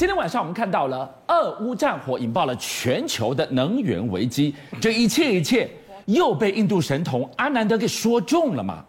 今天晚上我们看到了俄乌战火引爆了全球的能源危机，这一切一切又被印度神童阿南德给说中了嘛？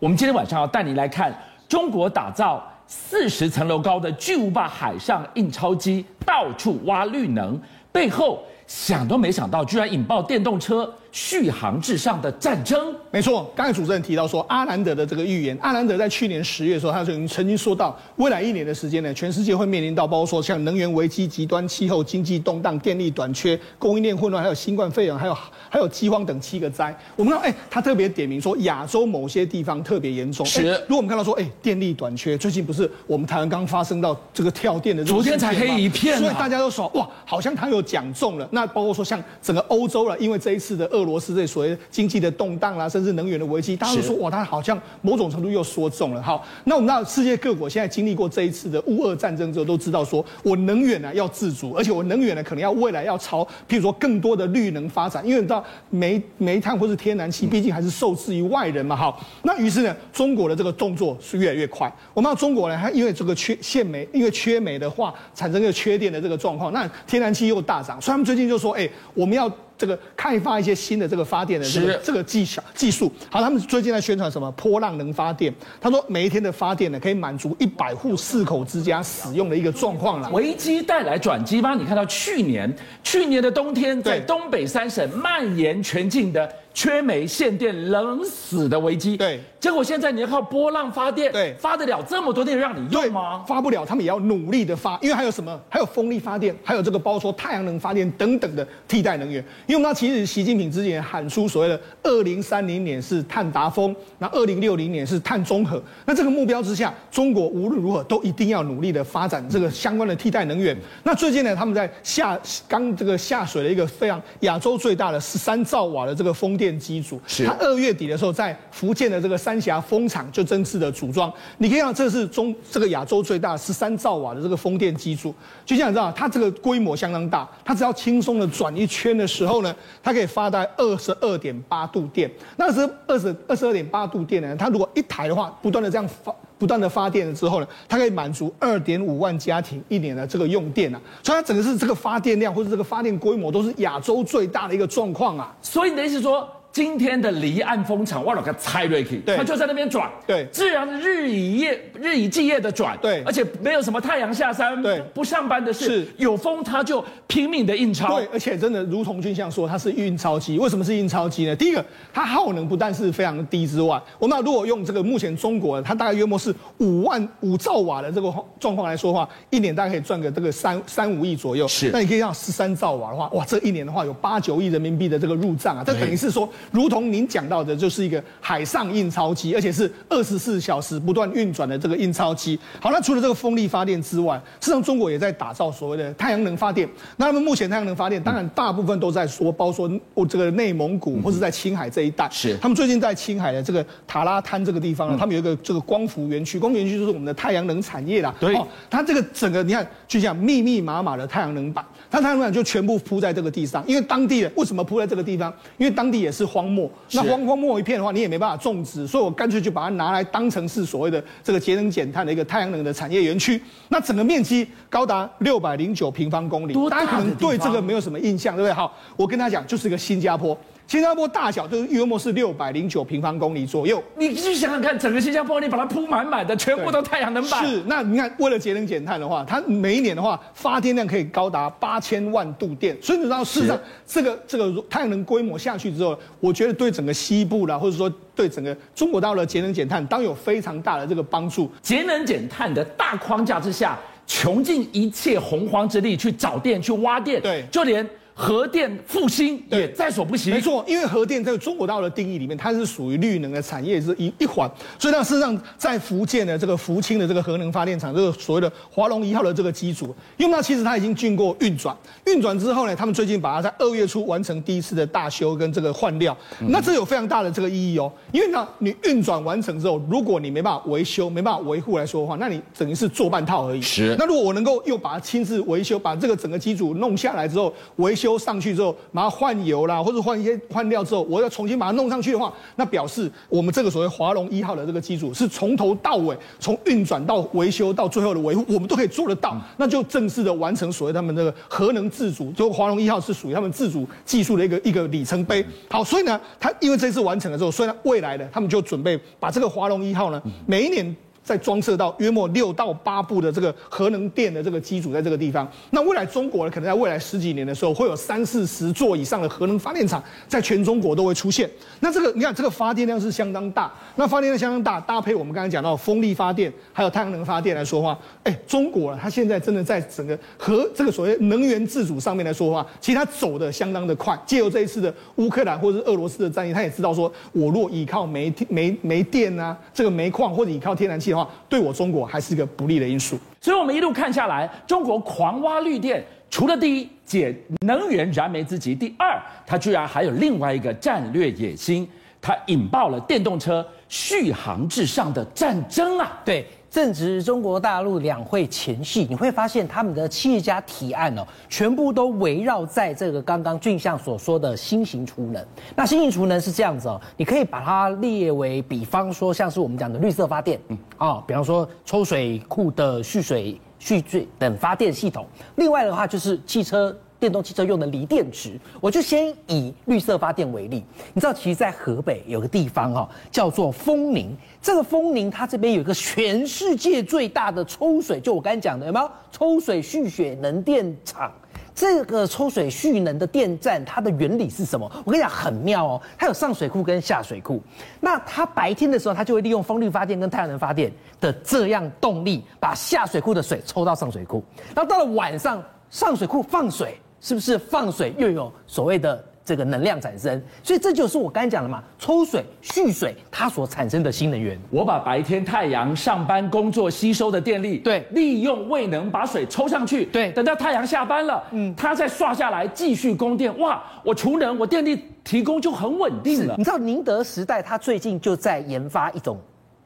我们今天晚上要带你来看中国打造四十层楼高的巨无霸海上印钞机，到处挖绿能，背后想都没想到，居然引爆电动车。续航至上的战争，没错。刚才主持人提到说，阿兰德的这个预言，阿兰德在去年十月的时候，他曾曾经说到，未来一年的时间呢，全世界会面临到包括说像能源危机、极端气候、经济动荡、电力短缺、供应链混乱，还有新冠肺炎，还有还有饥荒等七个灾。我们看，哎，他特别点名说，亚洲某些地方特别严重。是。如果我们看到说，哎，电力短缺，最近不是我们台湾刚发生到这个跳电的，昨天才黑一片，所以大家都说，哇，好像他有讲中了。那包括说像整个欧洲了，因为这一次的俄罗斯这所谓经济的动荡啦，甚至能源的危机，大家都说哇，他好像某种程度又说中了。好，那我们知道世界各国现在经历过这一次的乌俄战争之后，都知道说我能源呢要自主，而且我能源呢可能要未来要朝，譬如说更多的绿能发展，因为你知道煤煤炭或是天然气，毕竟还是受制于外人嘛。好，那于是呢，中国的这个动作是越来越快。我们知道中国呢，它因为这个缺限煤，因为缺煤的话产生一个缺电的这个状况，那天然气又大涨，所以他们最近就说，哎，我们要。这个开发一些新的这个发电的这个这个技巧技术，好，他们最近在宣传什么波浪能发电？他说每一天的发电呢，可以满足一百户四口之家使用的一个状况了。危机带来转机吧？你看到去年去年的冬天，在东北三省蔓延全境的。缺煤、限电、冷死的危机，对，结果现在你要靠波浪发电，对，发得了这么多电让你用吗？发不了，他们也要努力的发，因为还有什么？还有风力发电，还有这个包括说太阳能发电等等的替代能源。因为我们知道，其实习近平之前喊出所谓的二零三零年是碳达峰，那二零六零年是碳中和。那这个目标之下，中国无论如何都一定要努力的发展这个相关的替代能源。那最近呢，他们在下刚这个下水了一个非常亚洲最大的十三兆瓦的这个风电。电机组，是他二月底的时候在福建的这个三峡风场就正式的组装。你可以看，这是中这个亚洲最大十三兆瓦的这个风电机组。就像你知道，它这个规模相当大，它只要轻松的转一圈的时候呢，它可以发大概二十二点八度电。那是二十二十二点八度电呢，它如果一台的话，不断的这样发。不断的发电了之后呢，它可以满足二点五万家庭一年的这个用电啊，所以它整个是这个发电量或者这个发电规模都是亚洲最大的一个状况啊。所以你的意思说，今天的离岸风场，我老个猜瑞克，他就在那边转，对，自然日以夜日以继夜的转，对，而且没有什么太阳下山，对，不上班的事，是，有风他就拼命的印钞，对，而且真的如同军相说，它是印钞机。为什么是印钞机呢？第一个，它耗能不但是非常低之外，我们如果用这个目前中国它大概约莫是五万五兆瓦的这个状况来说的话，一年大概可以赚个这个三三五亿左右，是。那你可以让十三兆瓦的话，哇，这一年的话有八九亿人民币的这个入账啊，这等于是说，如同您讲。到的就是一个海上印钞机，而且是二十四小时不断运转的这个印钞机。好，那除了这个风力发电之外，事实上中国也在打造所谓的太阳能发电。那他们目前太阳能发电，当然大部分都在说，包括说我这个内蒙古或者在青海这一带。是，他们最近在青海的这个塔拉滩这个地方呢，他们有一个这个光伏园区，光伏园区就是我们的太阳能产业啦。对，它这个整个你看，就像密密麻麻的太阳能板，它太阳能板就全部铺在这个地上，因为当地的为什么铺在这个地方？因为当地也是荒漠，那荒荒漠一片的话，你也没办法种植，所以我干脆就把它拿来当成是所谓的这个节能减碳的一个太阳能的产业园区。那整个面积高达六百零九平方公里，大家可能对这个没有什么印象，对不对？好，我跟大家讲，就是一个新加坡。新加坡大小就是约莫是六百零九平方公里左右。你去想想看，整个新加坡你把它铺满满的，全部都太阳能板。是，那你看，为了节能减碳的话，它每一年的话发电量可以高达八千万度电。所以你知道，事实上这个这个太阳能规模下去之后，我觉得对整个西部啦，或者说对整个中国大陆的节能减碳，当有非常大的这个帮助。节能减碳的大框架之下，穷尽一切洪荒之力去找电、去挖电，对，就连。核电复兴也在所不惜。没错，因为核电在中国大陆的定义里面，它是属于绿能的产业是一一环。所以呢，事实上在福建的这个福清的这个核能发电厂，这个所谓的华龙一号的这个机组，因为它其实它已经经过运转，运转之后呢，他们最近把它在二月初完成第一次的大修跟这个换料。那这有非常大的这个意义哦，因为呢，你运转完成之后，如果你没办法维修、没办法维护来说的话，那你等于是做半套而已。是。那如果我能够又把它亲自维修，把这个整个机组弄下来之后维修。修上去之后，把它换油啦，或者换一些换料之后，我要重新把它弄上去的话，那表示我们这个所谓华龙一号的这个机组是从头到尾，从运转到维修到最后的维护，我们都可以做得到，嗯、那就正式的完成所谓他们这个核能自主。就华龙一号是属于他们自主技术的一个一个里程碑。好，所以呢，他因为这次完成了之后，所以呢，未来呢他们就准备把这个华龙一号呢，每一年。再装设到约莫六到八部的这个核能电的这个机组在这个地方，那未来中国呢，可能在未来十几年的时候，会有三四十座以上的核能发电厂在全中国都会出现。那这个你看，这个发电量是相当大，那发电量相当大，搭配我们刚才讲到风力发电，还有太阳能发电来说话，哎，中国它现在真的在整个核这个所谓能源自主上面来说话，其实它走的相当的快。借由这一次的乌克兰或者是俄罗斯的战役，他也知道说，我若依靠煤煤煤电啊，这个煤矿或者依靠天然气。对我中国还是一个不利的因素，所以我们一路看下来，中国狂挖绿电，除了第一解能源燃眉之急，第二，它居然还有另外一个战略野心，它引爆了电动车续航至上的战争啊！对。正值中国大陆两会前夕，你会发现他们的企业家提案哦，全部都围绕在这个刚刚俊相所说的新型储能。那新型储能是这样子哦，你可以把它列为，比方说像是我们讲的绿色发电，嗯，啊，比方说抽水库的蓄水、蓄水等发电系统。另外的话就是汽车。电动汽车用的锂电池，我就先以绿色发电为例。你知道，其实，在河北有个地方哦，叫做丰宁。这个丰宁，它这边有一个全世界最大的抽水，就我刚才讲的，有没有抽水蓄水能电厂？这个抽水蓄能的电站，它的原理是什么？我跟你讲，很妙哦。它有上水库跟下水库。那它白天的时候，它就会利用风力发电跟太阳能发电的这样动力，把下水库的水抽到上水库。然后到了晚上，上水库放水。是不是放水又有所谓的这个能量产生？所以这就是我刚才讲的嘛，抽水蓄水它所产生的新能源。我把白天太阳上班工作吸收的电力，对，利用未能把水抽上去，对，等到太阳下班了，嗯，它再刷下来继续供电，哇，我储能，我电力提供就很稳定了。你知道宁德时代它最近就在研发一种。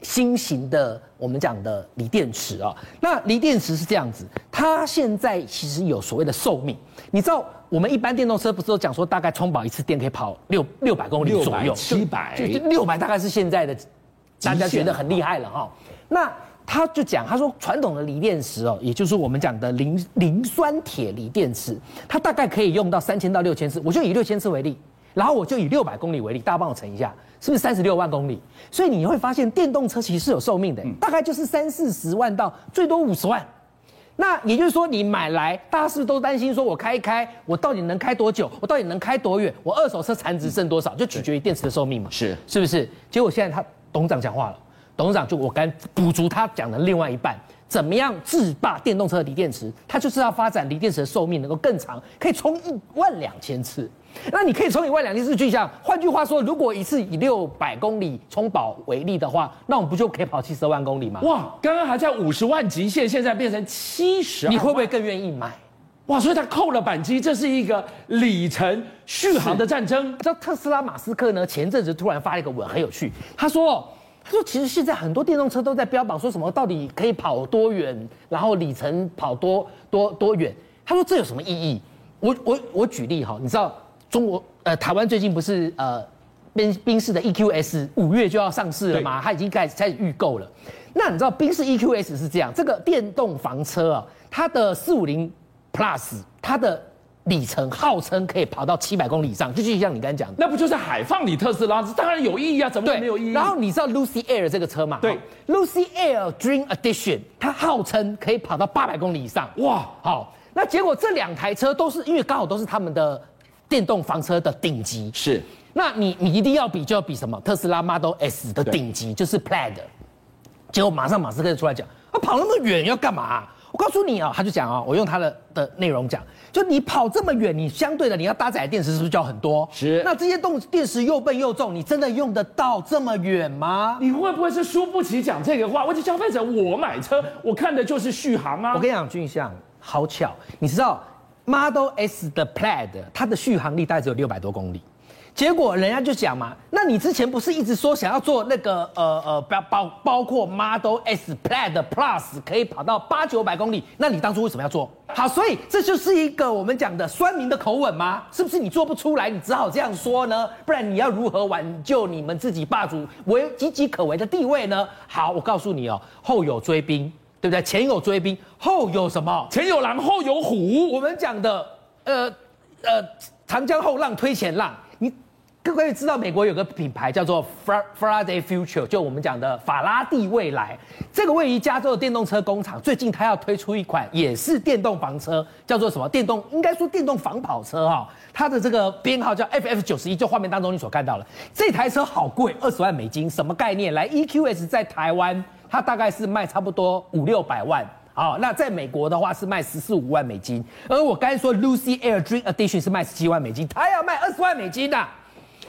新型的我们讲的锂电池啊，那锂电池是这样子，它现在其实有所谓的寿命。你知道我们一般电动车不是都讲说大概充饱一次电可以跑六六百公里左右，七百，就六百大概是现在的大家觉得很厉害了哈。那他就讲，他说传统的锂电池哦，也就是我们讲的磷磷酸铁锂电池，它大概可以用到三千到六千次，我就以六千次为例。然后我就以六百公里为例，大家帮我乘一下，是不是三十六万公里？所以你会发现电动车其实是有寿命的，大概就是三四十万到最多五十万。那也就是说，你买来，大家是不是都担心说，我开一开，我到底能开多久？我到底能开多远？我二手车残值剩多少？就取决于电池的寿命嘛。是，是不是？结果现在他董事长讲话了，董事长就我刚补足他讲的另外一半，怎么样制霸电动车的锂电池？他就是要发展锂电池的寿命能够更长，可以充一万两千次。那你可以充一万两千次巨像，换句话说，如果一次以六百公里充饱为例的话，那我们不就可以跑七十万公里吗？哇，刚刚还在五十万极限，现在变成七十，你会不会更愿意买？哇，所以他扣了扳机，这是一个里程续航的战争。知道特斯拉马斯克呢？前阵子突然发了一个文，很有趣。他说，他说其实现在很多电动车都在标榜说什么，到底可以跑多远，然后里程跑多多多远。他说这有什么意义？我我我举例哈，你知道。中国呃，台湾最近不是呃，宾宾士的 EQS 五月就要上市了吗？它已经开始开始预购了。那你知道宾士 EQS 是这样，这个电动房车啊，它的四五零 Plus 它的里程号称可以跑到七百公里以上，就就像你刚才讲的，那不就是海放你特斯拉？当然有意义啊，怎么会没有意义？然后你知道 Lucy Air 这个车吗？对，Lucy Air Dream Edition 它号称可以跑到八百公里以上。哇，好，那结果这两台车都是因为刚好都是他们的。电动房车的顶级是，那你你一定要比就要比什么？特斯拉 Model S 的顶级就是 Plaid，结果马上马斯克就出来讲，他跑那么远要干嘛啊？我告诉你啊，他就讲啊，我用他的的内容讲，就你跑这么远，你相对的你要搭载的电池是不是就要很多？是。那这些动电池又笨又重，你真的用得到这么远吗？你会不会是输不起讲这个话？我是消费者，我买车，我看的就是续航啊。我跟你讲，俊相，好巧，你知道？Model S 的 Plaid，它的续航力大概只有六百多公里，结果人家就讲嘛，那你之前不是一直说想要做那个呃呃包包包括 Model S Plaid Plus 可以跑到八九百公里，那你当初为什么要做？好，所以这就是一个我们讲的酸民的口吻吗？是不是你做不出来，你只好这样说呢？不然你要如何挽救你们自己霸主为岌岌可危的地位呢？好，我告诉你哦，后有追兵，对不对？前有追兵，后有什么？前有狼，后有虎。我们讲的呃呃，长江后浪推前浪。你各位知道美国有个品牌叫做 Faraday Future，就我们讲的法拉第未来。这个位于加州的电动车工厂，最近它要推出一款也是电动房车，叫做什么？电动应该说电动房跑车哈。它的这个编号叫 FF 九十一，就画面当中你所看到了这台车好贵，二十万美金，什么概念？来，EQS 在台湾它大概是卖差不多五六百万，好，那在美国的话是卖十四五万美金。而我刚才说 Lucy Air Dream Edition 是卖十七万美金，它要卖二十万美金的。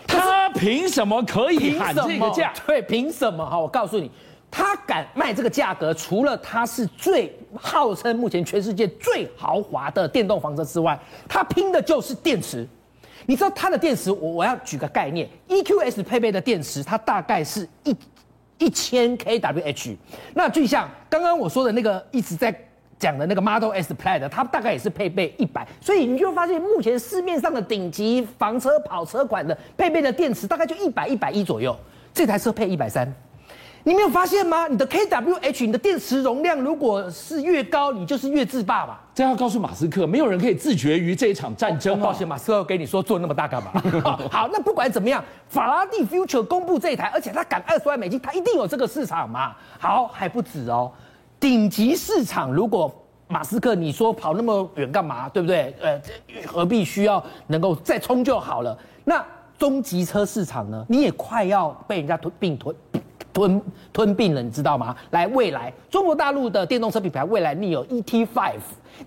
他凭什么可以喊这个价？对，凭什么？哈，我告诉你，它敢卖这个价格，除了它是最号称目前全世界最豪华的电动房车之外，它拼的就是电池。你知道它的电池？我我要举个概念，EQS 配备的电池，它大概是一一千 kWh。那就像刚刚我说的那个一直在。讲的那个 Model S Plaid，它大概也是配备一百，所以你就发现目前市面上的顶级房车跑车款的配备的电池大概就一百一百一左右，这台车配一百三，你没有发现吗？你的 kWh，你的电池容量如果是越高，你就是越自霸吧？这要告诉马斯克，没有人可以自绝于这一场战争。抱歉，马斯克给你说做那么大干嘛？好，那不管怎么样，法拉第 Future 公布这一台，而且他敢二十万美金，他一定有这个市场嘛？好，还不止哦。顶级市场，如果马斯克你说跑那么远干嘛？对不对？呃，何必需要能够再冲就好了？那中级车市场呢？你也快要被人家吞并吞吞吞并了，你知道吗？来，未来中国大陆的电动车品牌未来 NIO ET5，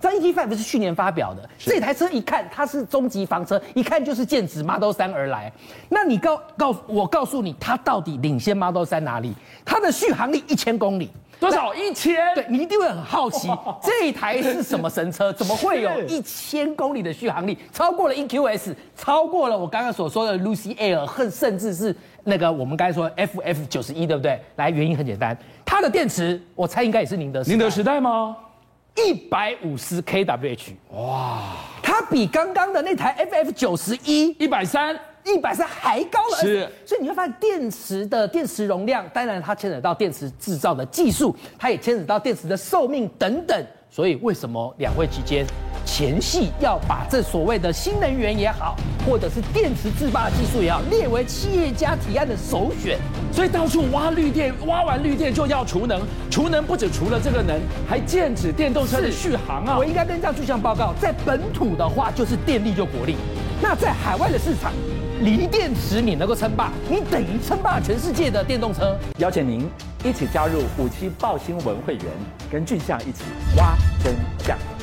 这 ET5 是去年发表的，这台车一看它是中级房车，一看就是剑指 Model 3而来。那你告告我告诉你，它到底领先 Model 3哪里？它的续航力一千公里。多少一千？对，你一定会很好奇，这一台是什么神车？怎么会有一千公里的续航力？超过了 EQS，超过了我刚刚所说的 Lucy Air，甚甚至是那个我们刚才说 FF 九十一，对不对？来，原因很简单，它的电池，我猜应该也是宁德宁德时代吗？一百五十 kWh，哇，它比刚刚的那台 FF 九十一一百三。一百三还高了，是，所以你会发现电池的电池容量，当然它牵扯到电池制造的技术，它也牵扯到电池的寿命等等。所以为什么两会期间前戏要把这所谓的新能源也好，或者是电池制霸技术也好，列为企业家提案的首选？所以到处挖绿电，挖完绿电就要储能，储能不止除了这个能，还剑指电动车的续航啊！我应该跟这样具象报告，在本土的话就是电力就国力，那在海外的市场。锂电池你能够称霸，你等于称霸全世界的电动车。邀请您一起加入五七报新闻会员，跟俊相一起挖真相。